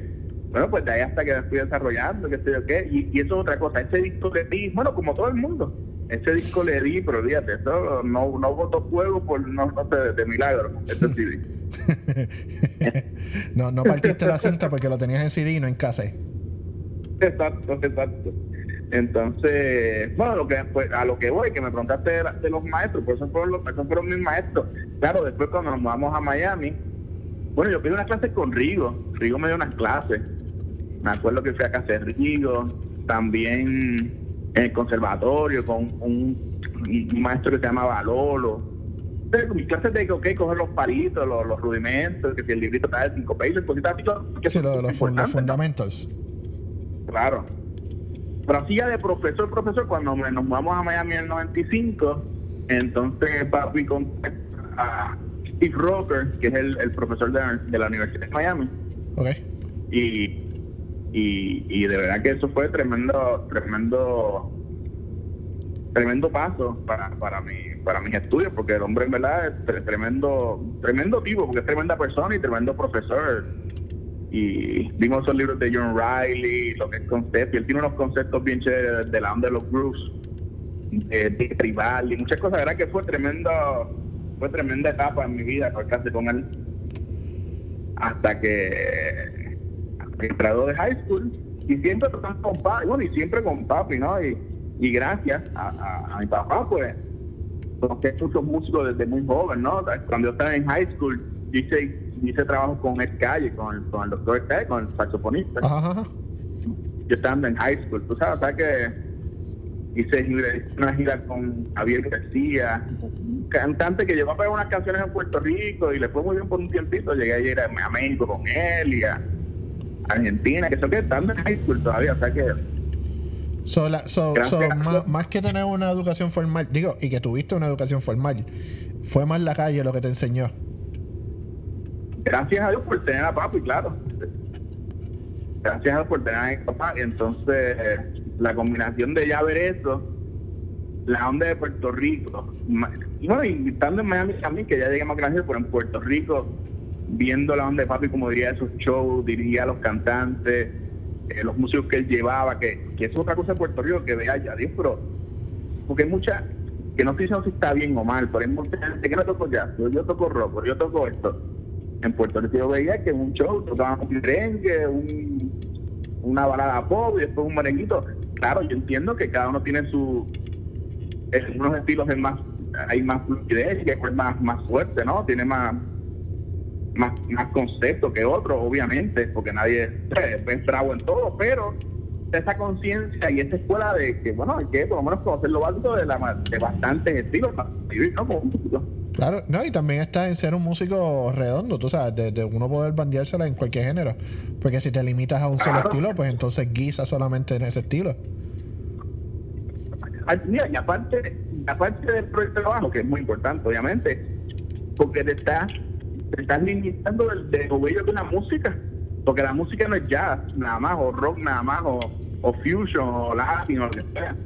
bueno, pues de ahí hasta que me fui desarrollando, que sé yo qué, y, y eso es otra cosa, ese disco le di, bueno, como todo el mundo, ese disco le di, pero fíjate, eso no, no votó fuego por, no, no sé, de milagro, [laughs] CD. no, no partiste la cinta porque lo tenías en CD y no en cassette. Exacto, exacto. Entonces, bueno, lo que, pues, a lo que voy, que me preguntaste de, de los maestros, pues esos fueron, los, esos fueron mis maestros. Claro, después cuando nos mudamos a Miami, bueno, yo pedí unas clases con Rigo, Rigo me dio unas clases. Me acuerdo que fui a casa de Rigo, también en el conservatorio con un, un maestro que se llamaba Lolo. Mis clases de que, ok, coger los palitos, los, los rudimentos, que si el librito está de cinco pages, cositas así, que Sí, son lo- los, fun- los ¿no? fundamentals. Claro. Pero así ya de profesor, profesor, cuando me- nos mudamos a Miami en el 95, entonces papi contacta a Steve Rocker, que es el, el profesor de, la- de la Universidad de Miami, Ok. y, y, y de verdad que eso fue tremendo, tremendo, tremendo paso para, para mi, para mis estudios, porque el hombre en verdad es tre- tremendo, tremendo tipo, porque es tremenda persona y tremendo profesor y vimos esos libros de John Riley, lo que es concepto, y él tiene unos conceptos bien chéveres de la onda de los grooves, eh, de tribal y muchas cosas, verdad que fue tremendo, fue tremenda etapa en mi vida con él, hasta que, graduó de high school, y siempre con papi, bueno, y siempre con papi, ¿no? Y, y gracias a, a- mi papá, pues, conocí muchos músicos desde muy joven, ¿no? Cuando yo estaba en high school, hice, hice trabajo con Ed Calle, con el, con el doctor Ed Calle, con el saxofonista. Ajá. Yo estaba en high school, tú sabes, ¿sabes que hice una gira con Javier García, un cantante que llegó a pegar unas canciones en Puerto Rico y le fue muy bien por un tiempito. Llegué a ir a, México con él y a Argentina, que eso que estando en high school todavía, o sea que So, la- so- Gracias. so, más, más que tener una educación formal, digo, y que tuviste una educación formal, fue más la calle lo que te enseñó. Gracias a Dios por tener a papi, claro. Gracias a Dios por tener a mi entonces, la combinación de ya ver eso, la onda de Puerto Rico, y bueno, y estando en Miami también, que ya llegué más grande, pero en Puerto Rico, viendo la onda de papi, como diría esos shows, dirigía a los cantantes, eh, los músicos que él llevaba, que, que eso es otra cosa de Puerto Rico que vea ya, Dios, pero porque hay mucha, que no estoy diciendo si está bien o mal, pero hay mucha gente que no toco jazz, yo, toco rock, yo toco esto. En Puerto Rico veía que en un show tocaban un merengue, un, una balada pop y después un merenguito. Claro, yo entiendo que cada uno tiene su, unos estilos es más, hay más fluidez y es más, más fuerte, ¿no? Tiene más, más, más concepto que otros, obviamente, porque nadie es bravo en todo, pero esa conciencia y esa escuela de que, bueno, hay que por lo menos conocer lo básico de, la, de bastantes estilos para vivir, ¿no? Como. Claro, no, y también está en ser un músico redondo, tú sabes, de, de uno poder bandeársela en cualquier género. Porque si te limitas a un solo Claro. estilo, pues entonces guisa solamente en ese estilo. Ay, Mira, y aparte, aparte del trabajo, que es muy importante, obviamente, porque te estás, te estás limitando del, del de una música. Porque la música no es jazz nada más, o rock nada más, o, o fusion, o latin, o lo que sea.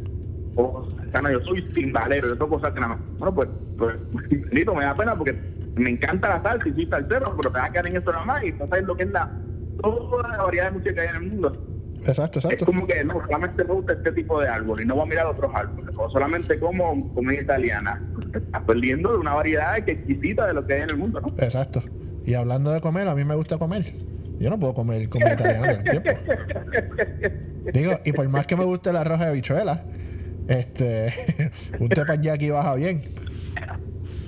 O, sea, yo soy timbalero, yo toco nada más. Bueno, pues, pues [laughs] bendito, me da pena porque me encanta la salsa y soy salsero, pero te vas a quedar en eso nada más y no sabes lo que es la, toda la variedad de música que hay en el mundo. Exacto, Es exacto. como que no, solamente me gusta este tipo de árbol y no voy a mirar otros árboles. O solamente como comida italiana. Estás perdiendo de una variedad que exquisita de lo que hay en el mundo, ¿no? Exacto. Y hablando de comer, a mí me gusta comer. Yo no puedo comer comida italiana. [laughs] Digo, y por más que me guste el arroz de habichuela, este, [laughs] un teppanyaki baja bien.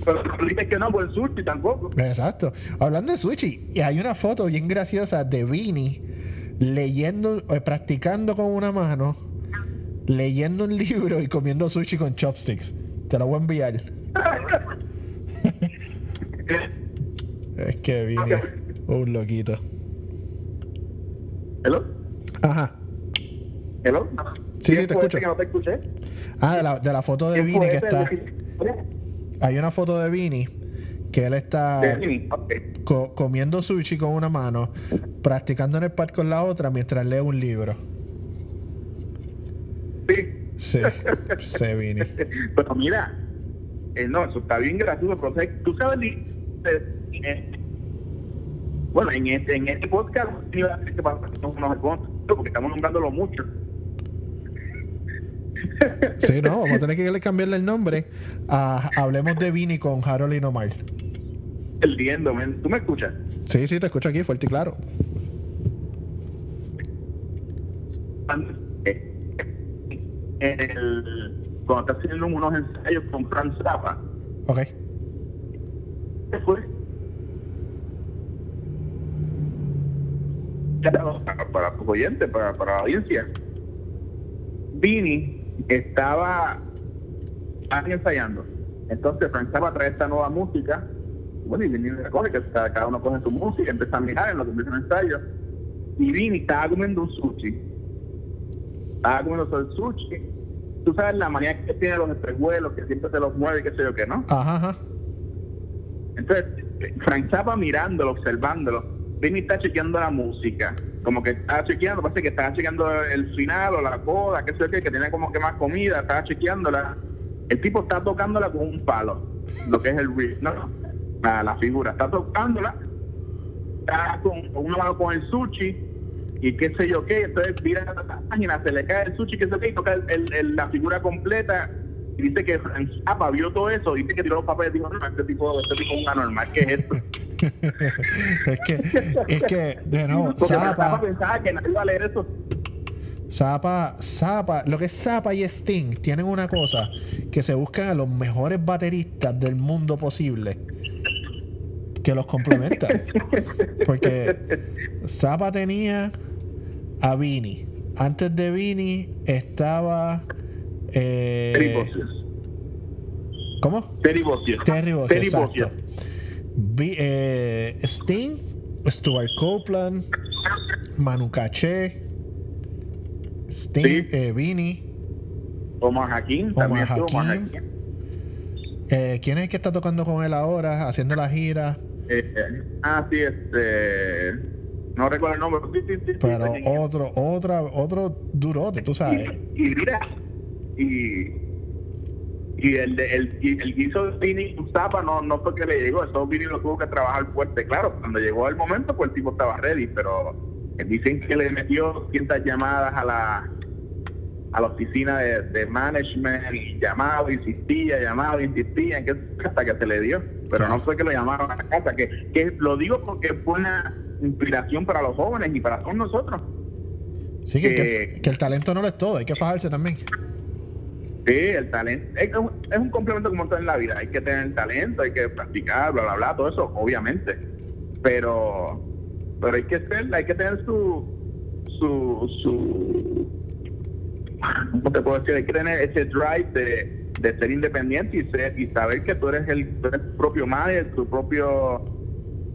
Pero dices que no por el sushi tampoco. Exacto. Hablando de sushi, hay una foto bien graciosa de Vini leyendo, eh, practicando con una mano, leyendo un libro y comiendo sushi con chopsticks. Te lo voy a enviar. [laughs] es que Vini un loquito. ¿Hello? Ajá. ¿Hello? Sí, sí, ¿Quién te escucho. ese que no te escuché? Ah, de la, de la foto de ¿Quién Vini que está. Hay una foto de Vini que él está co- comiendo sushi con una mano, practicando en el parque con la otra mientras lee un libro. Sí. Sí, sí, Vini. [laughs] Pero mira, eh, no, eso está bien gracioso, pero tú sabes, eh, bueno, en este, en este podcast porque estamos nombrándolo mucho. [laughs] Sí, no, vamos a tener que cambiarle el nombre a Hablemos de Vini con Harold y liendo, men. ¿Tú me escuchas? Sí, sí, te escucho aquí fuerte y claro. El, cuando estás haciendo unos ensayos con Franz Zappa, Ok. ¿qué fue? Para, para tus oyentes, para, para la audiencia. Vini estaba ensayando. Entonces Frank Zappa trae esta nueva música. Bueno, y Vini recoge que cada cada uno coge su música, empieza a mirar en lo que empieza el ensayo. Y Vini estaba comiendo un sushi. Estaba comiendo el sushi. Tú sabes la manía que tiene los espejuelos, que siempre se los mueve, qué sé yo qué, ¿no? Ajá, ajá. Entonces, Frank mirándolo, observándolo, Vini está chequeando la música. Como que estaba chequeando, parece que estaba chequeando el final o la coda, qué sé yo qué, que tenía como que más comida, estaba chequeándola. El tipo está tocándola con un palo, lo que es el riff, ¿no? La, la figura. Está tocándola, está con, con una con el sushi y qué sé yo qué. Entonces mira la página, se le cae el sushi, qué sé yo qué, y toca el- el- la figura completa. Dice que Frank Zappa vio todo eso, dice que tiró los papeles y dijo, no, este tipo, este tipo es un anormal, ¿qué es esto? [laughs] es que, es que, de nuevo, Zapa, pensaba que nadie iba a leer eso. Zapa, Zapa, lo que es Zapa y Sting tienen una cosa, que se buscan a los mejores bateristas del mundo posible que los complementan. [laughs] Porque Zapa tenía a Vini. Antes de Vini estaba. Eh, Terry. ¿Cómo? Terry Bossius. Terry exacto. Eh, Sting, Stuart Copeland, Manu Caché, Sting, Sí. eh, Vini. Omar Hakim. Omar Hakim. Eh, ¿Quién es el que está tocando con él ahora, haciendo la gira? Eh, ah, sí, este. No recuerdo el nombre, pero sí, otro, otra, otro durote, tú sabes. Y, y mira, y. Y el, el, el guiso de Vini Zappa no, no fue que le llegó, eso Vini lo tuvo que trabajar fuerte. Claro, cuando llegó el momento, pues el tipo estaba ready, pero dicen que le metió cientas llamadas a la a la oficina de, de management y llamaba, insistía, llamaba, insistía, en que, hasta que se le dio. Pero no fue que lo llamaron a la casa, que, que lo digo porque fue una inspiración para los jóvenes y para todos nosotros. Sí, que, que- que- que el talento no lo es todo, hay que fajarse también. Sí, el talento. Es, es un complemento como todo en la vida. Hay que tener talento, hay que practicar, bla, bla, bla, todo eso, obviamente. Pero, pero hay que ser, hay que tener su, su, su, ¿cómo te puedo decir? Hay que tener ese drive de, de ser independiente y ser, y saber que tú eres el, tú eres tu propio manager, tu propio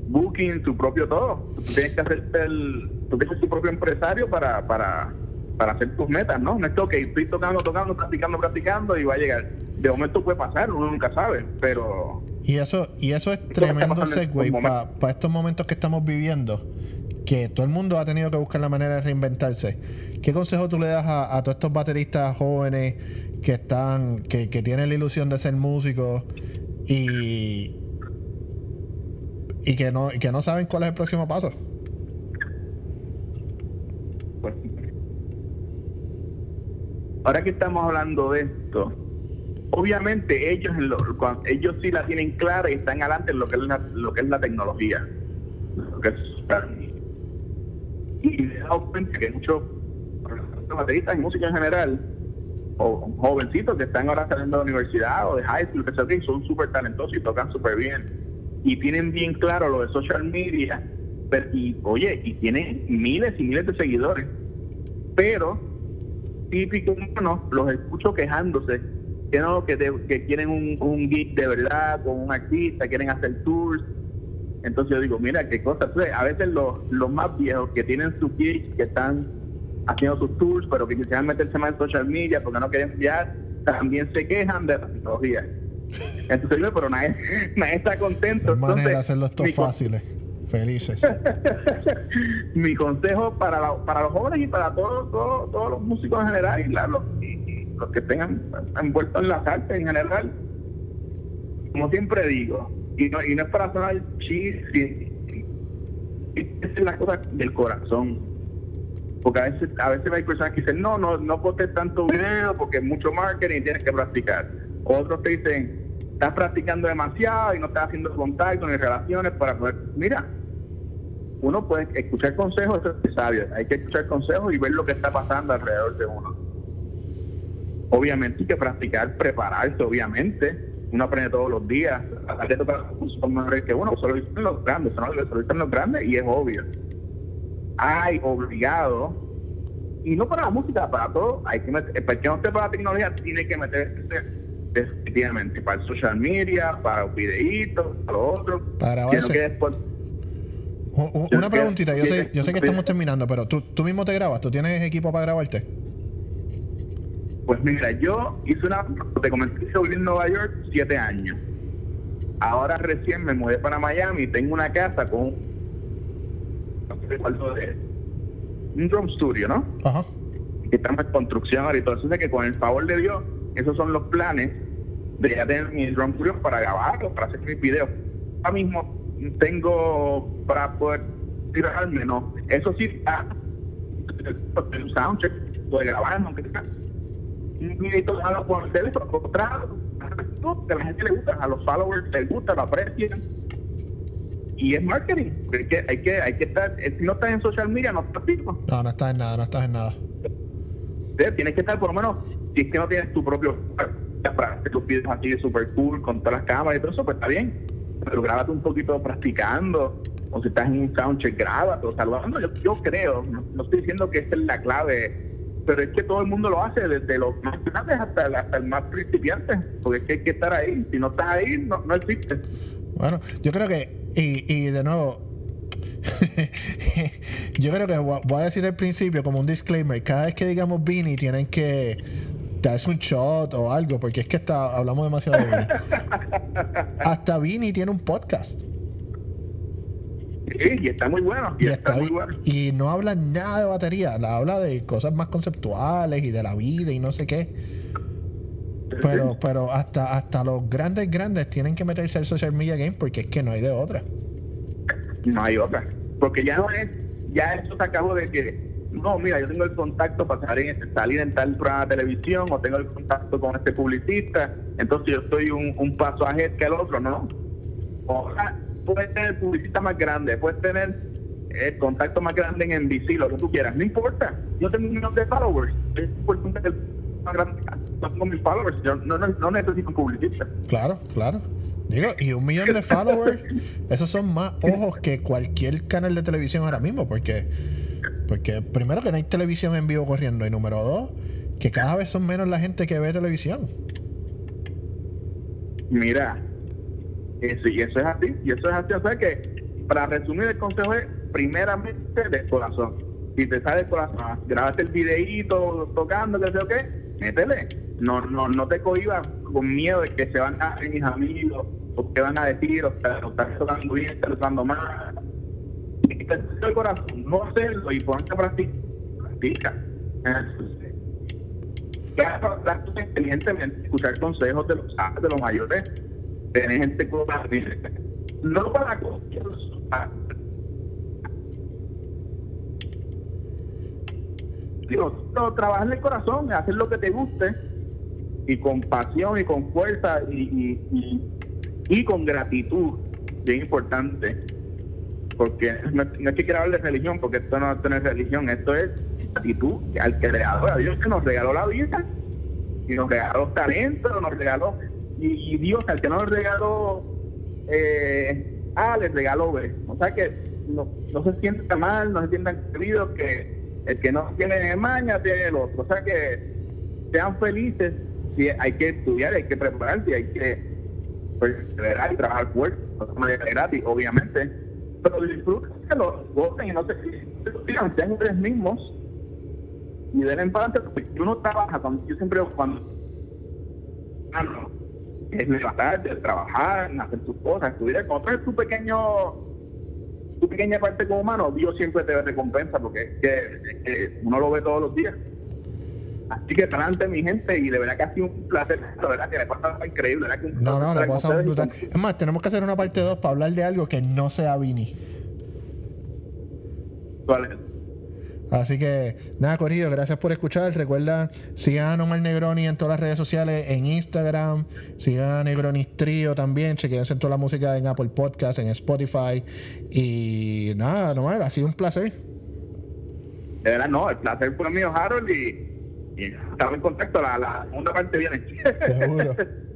booking, tu propio todo. Tú tienes que hacer el, tú tienes tu propio empresario para, para, para hacer tus metas, ¿no? No es que, ok, estoy tocando, tocando, practicando, practicando y va a llegar. De momento puede pasar, uno nunca sabe, pero Y eso, y eso es tremendo segue para estos momentos que estamos viviendo, que todo el mundo ha tenido que buscar la manera de reinventarse. ¿Qué consejo tú le das a, a todos estos bateristas jóvenes que están, que, que tienen la ilusión de ser músicos y, y que no, y que no saben cuál es el próximo paso? pues, ahora que estamos hablando de esto, obviamente ellos lo- cuan- ellos sí la tienen clara y están adelante en lo que es la, lo que es la tecnología. Lo que es- Y he dado cuenta que muchos bateristas y música en general, o jovencitos que están ahora saliendo de la universidad o de high school, que son súper talentosos y tocan súper bien. Y tienen bien claro lo de social media. y, oye, y tienen miles y miles de seguidores. Pero, típico, no, los escucho quejándose que no, que, que quieren un, un geek de verdad con un artista, quieren hacer tours. Entonces yo digo, mira qué cosa. a veces los, los más viejos que tienen sus geeks, que están haciendo sus tours, pero que quisieran meterse más en social media porque no quieren enviar, también se quejan de la tecnología. Entonces, pero nadie, [laughs] nadie está contento. Entonces, de hacerlo esto fáciles, felices. [laughs] mi consejo para, para los jóvenes y para todos, todos, todos los músicos en general, y claro, los que tengan envueltos en las artes en general, como siempre digo, y no, y no es para sonar chiste, es la cosa del corazón. Porque a veces, a veces hay personas que dicen, no, no, no postes tanto video porque es mucho marketing y tienes que practicar. Otros te dicen, estás practicando demasiado y no estás haciendo contacto ni relaciones para poder. Mira, uno puede escuchar consejos, eso es sabio. Hay que escuchar consejos y ver lo que está pasando alrededor de uno. Obviamente hay que practicar, prepararse, obviamente. Uno aprende todos los días. Hay son mejores que uno, solo dicen los grandes, solo dicen los grandes y es obvio. Hay obligado, y no para la música, para todo, hay que meter, para que no esté para la tecnología, tiene que meterse definitivamente para el social media, para los videitos, para lo otro. Para después, una preguntita, yo sé, yo sé que estamos terminando, pero ¿tú, tú mismo te grabas, ¿tú tienes equipo para grabarte? Pues mira, yo hice una, te comenté, viví en Nueva York siete años. Ahora recién me mudé para Miami y tengo una casa con un drum studio, ¿no? Ajá. Que estamos en construcción ahora y todo eso. es que con el favor de Dios, esos son los planes de ya tener mi drum studio para grabarlo, para hacer mis videos. Ahora mismo tengo para poder tirarme, ¿no? Eso sí, está un soundcheck, puede grabar, aunque sea y todo por el teléfono, que a la gente le gusta, a los followers les gusta, lo aprecian. Y es marketing. Hay que, hay que, hay que estar, eh, si no estás en social media, no estás vivo. No, no estás en nada, no estás en nada. Tienes que estar por lo menos, si es que no tienes tu propio para hacer tus videos así de super cool con todas las cámaras y todo eso, pues está bien. Pero grábate un poquito practicando, o si estás en un soundcheck, grábate o saludando. Yo, yo creo, no, estoy diciendo que esta es la clave pero es que todo el mundo lo hace, desde los más grandes hasta, hasta el más principiante, porque es que hay que estar ahí. Si no estás ahí, no, no existe. Bueno, yo creo que, y, y de nuevo, [laughs] yo creo que voy a decir al principio como un disclaimer, cada vez que digamos Vini tienen que darse un shot o algo, porque es que está, hablamos demasiado de Vini. [laughs] Hasta Vini tiene un podcast y está muy bueno. Y, está, muy bueno. Y no habla nada de batería, la habla de cosas más conceptuales y de la vida y no sé qué. Pero, pero hasta, hasta los grandes, grandes tienen que meterse al social media game porque es que no hay de otra. No hay otra. Porque ya no es, ya eso se acabó de que, no, mira, yo tengo el contacto para salir, salir en tal programa de televisión o tengo el contacto con este publicista, entonces yo estoy un, un paso ahead que el otro, ¿no? Ojalá puedes tener publicista más grande, puedes tener el contacto más grande en NBC, lo que tú quieras, no importa. Yo tengo un millón de followers, es importante que más grande, tengo mis followers, yo no, no, no necesito un publicista. Claro, claro. Digo, y un millón de followers, [laughs] esos son más ojos que cualquier canal de televisión ahora mismo, porque, porque primero que no hay televisión en vivo corriendo, y número dos, que cada vez son menos la gente que ve televisión. Mira, eso, y eso es así, y eso es así. O sea que, para resumir, el consejo es primeramente del corazón. Si te sale el corazón, grabate el videíto tocando, que sé o qué, métele. No, no, no te cohibas con miedo de que se van a mis amigos, o que van a decir, o, estás tocando bien, estás tocando mal. El corazón, no hacerlo y ponerte a practicar. Practica. Claro, inteligentemente, escuchar consejos de los, de los mayores tener gente con no para digo, no, trabajar en el corazón, hacer lo que te guste y con pasión y con fuerza y, y, y, con gratitud, bien importante. Porque no, no es que quiera hablar de religión, porque esto no, esto no es religión, esto es actitud al creador, a Dios que nos regaló la vida, y nos regaló talento, nos regaló, y, Dios al que nos regaló eh, A, les regaló B. O sea que no, no se sientan mal, no se sientan queridos, que el que no tiene maña tiene el. O sea que sean felices, si hay que estudiar, hay que prepararse, hay que perseverar y trabajar fuerte, de manera gratis, obviamente, pero disfruten, lo gocen y no se sigan, sean ustedes mismos y den para porque uno trabaja, cuando, yo siempre cuando es levantarte, trabajar, hacer tus cosas, estudiar, cuando tu pequeño tu pequeña parte como humano, Dios siempre te recompensa porque es que, uno lo ve todos los días. Así que adelante mi gente y de verdad que ha sido un placer, la verdad que le pasa increíble, ¿verdad? Que no, no, le pasa brutal. Es más, tenemos que hacer una parte 2 para hablar de algo que no sea Vini. ¿Cuál Así que nada, Corrido, gracias por escuchar. Recuerda, sigan a Nomar Negroni en todas las redes sociales, en Instagram, sigan a Negroni Trio también, chequense toda la música en Apple Podcast, en Spotify. Y nada, Nomar, ha sido un placer. De verdad, no, el placer fue mío, Harold, y estamos en contacto. La, la segunda parte viene. Seguro. [laughs]